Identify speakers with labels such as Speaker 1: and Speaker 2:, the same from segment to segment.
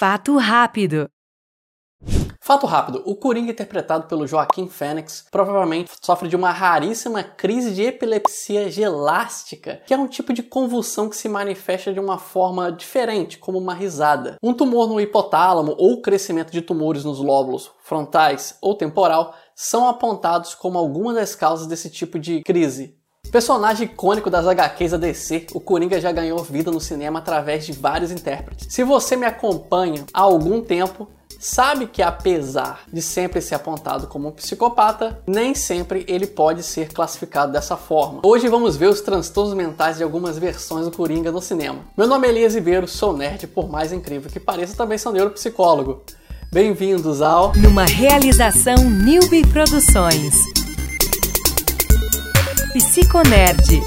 Speaker 1: Fato rápido.
Speaker 2: Fato rápido: o Coringa, interpretado pelo Joaquim Fênix, provavelmente sofre de uma raríssima crise de epilepsia gelástica, que é um tipo de convulsão que se manifesta de uma forma diferente, como uma risada. Um tumor no hipotálamo ou crescimento de tumores nos lóbulos frontais ou temporal são apontados como algumas das causas desse tipo de crise. Personagem icônico das HQs da DC, o Coringa já ganhou vida no cinema através de vários intérpretes. Se você me acompanha há algum tempo, sabe que apesar de sempre ser apontado como um psicopata, nem sempre ele pode ser classificado dessa forma. Hoje vamos ver os transtornos mentais de algumas versões do Coringa no cinema. Meu nome é Elias Ribeiro, sou nerd, por mais incrível que pareça, também sou neuropsicólogo. Bem-vindos ao
Speaker 1: Numa realização Newbie Produções. Psiconerd.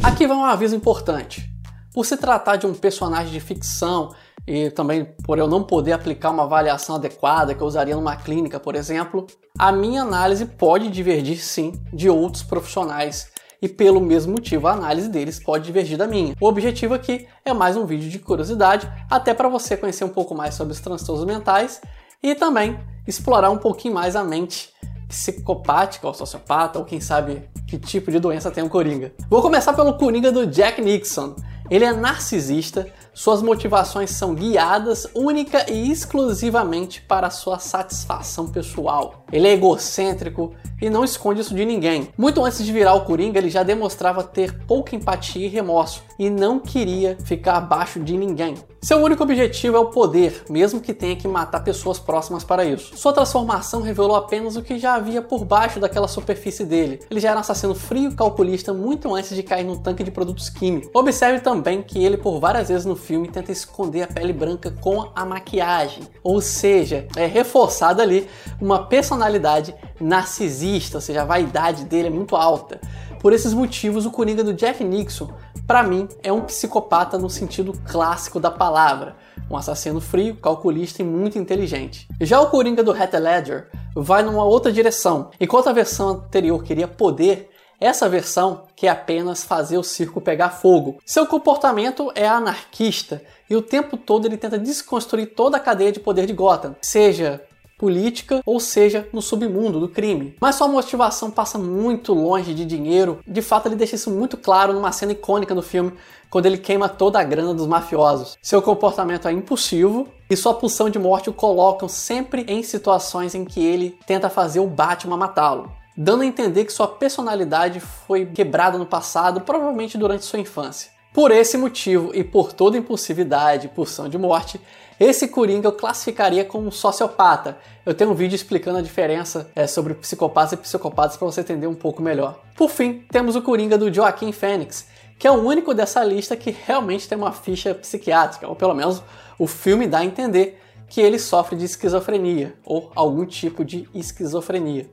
Speaker 2: Aqui vai um aviso importante. Por se tratar de um personagem de ficção e também por eu não poder aplicar uma avaliação adequada que eu usaria numa clínica, por exemplo, a minha análise pode divergir sim de outros profissionais e pelo mesmo motivo a análise deles pode divergir da minha. O objetivo aqui é mais um vídeo de curiosidade, até para você conhecer um pouco mais sobre os transtornos mentais e também explorar um pouquinho mais a mente psicopática ou sociopata, ou quem sabe que tipo de doença tem o Coringa. Vou começar pelo Coringa do Jack Nixon. Ele é narcisista, suas motivações são guiadas única e exclusivamente para sua satisfação pessoal. Ele é egocêntrico e não esconde isso de ninguém. Muito antes de virar o Coringa, ele já demonstrava ter pouca empatia e remorso e não queria ficar abaixo de ninguém. Seu único objetivo é o poder, mesmo que tenha que matar pessoas próximas para isso. Sua transformação revelou apenas o que já havia por baixo daquela superfície dele. Ele já era um assassino frio e calculista muito antes de cair no tanque de produtos químicos. Observe também que ele, por várias vezes no filme, tenta esconder a pele branca com a maquiagem, ou seja, é reforçada ali uma personalidade narcisista, ou seja, a vaidade dele é muito alta. Por esses motivos, o Coringa do Jack Nixon para mim, é um psicopata no sentido clássico da palavra. Um assassino frio, calculista e muito inteligente. Já o Coringa do Heath Ledger vai numa outra direção. Enquanto a versão anterior queria poder, essa versão quer apenas fazer o circo pegar fogo. Seu comportamento é anarquista e o tempo todo ele tenta desconstruir toda a cadeia de poder de Gotham, seja política, ou seja, no submundo do crime. Mas sua motivação passa muito longe de dinheiro. De fato, ele deixa isso muito claro numa cena icônica do filme, quando ele queima toda a grana dos mafiosos. Seu comportamento é impulsivo e sua pulsão de morte o colocam sempre em situações em que ele tenta fazer o Batman matá-lo. Dando a entender que sua personalidade foi quebrada no passado, provavelmente durante sua infância. Por esse motivo e por toda impulsividade e pulsão de morte, esse Coringa eu classificaria como um sociopata. Eu tenho um vídeo explicando a diferença é, sobre psicopatas e psicopatas para você entender um pouco melhor. Por fim, temos o Coringa do Joaquim Fênix, que é o único dessa lista que realmente tem uma ficha psiquiátrica, ou pelo menos o filme dá a entender que ele sofre de esquizofrenia ou algum tipo de esquizofrenia.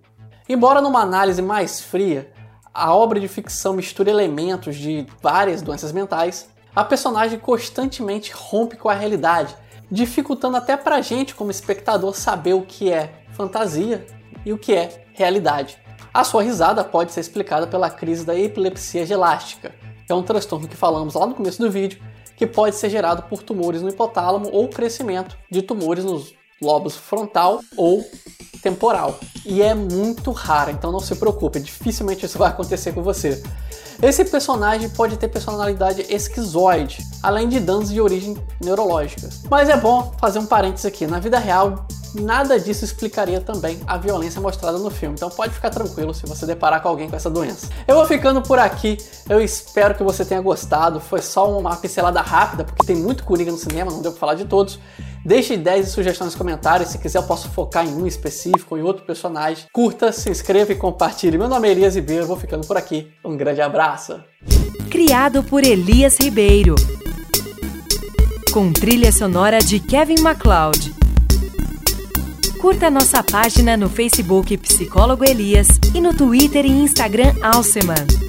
Speaker 2: Embora numa análise mais fria, a obra de ficção mistura elementos de várias doenças mentais, a personagem constantemente rompe com a realidade, dificultando até pra gente, como espectador, saber o que é fantasia e o que é realidade. A sua risada pode ser explicada pela crise da epilepsia gelástica, que é um transtorno que falamos lá no começo do vídeo, que pode ser gerado por tumores no hipotálamo ou crescimento de tumores nos lobos frontal ou temporal. E é muito raro, então não se preocupe, dificilmente isso vai acontecer com você. Esse personagem pode ter personalidade esquizoide, além de danos de origem neurológica. Mas é bom fazer um parênteses aqui, na vida real, nada disso explicaria também a violência mostrada no filme. Então pode ficar tranquilo se você deparar com alguém com essa doença. Eu vou ficando por aqui. Eu espero que você tenha gostado. Foi só uma pincelada rápida, porque tem muito Coringa no cinema, não deu pra falar de todos. Deixe ideias e sugestões nos comentários. Se quiser, eu posso focar em um específico, em outro personagem. Curta, se inscreva e compartilhe. Meu nome é Elias Ribeiro, vou ficando por aqui. Um grande abraço.
Speaker 1: Criado por Elias Ribeiro. Com trilha sonora de Kevin MacLeod. Curta nossa página no Facebook Psicólogo Elias e no Twitter e Instagram Alceman.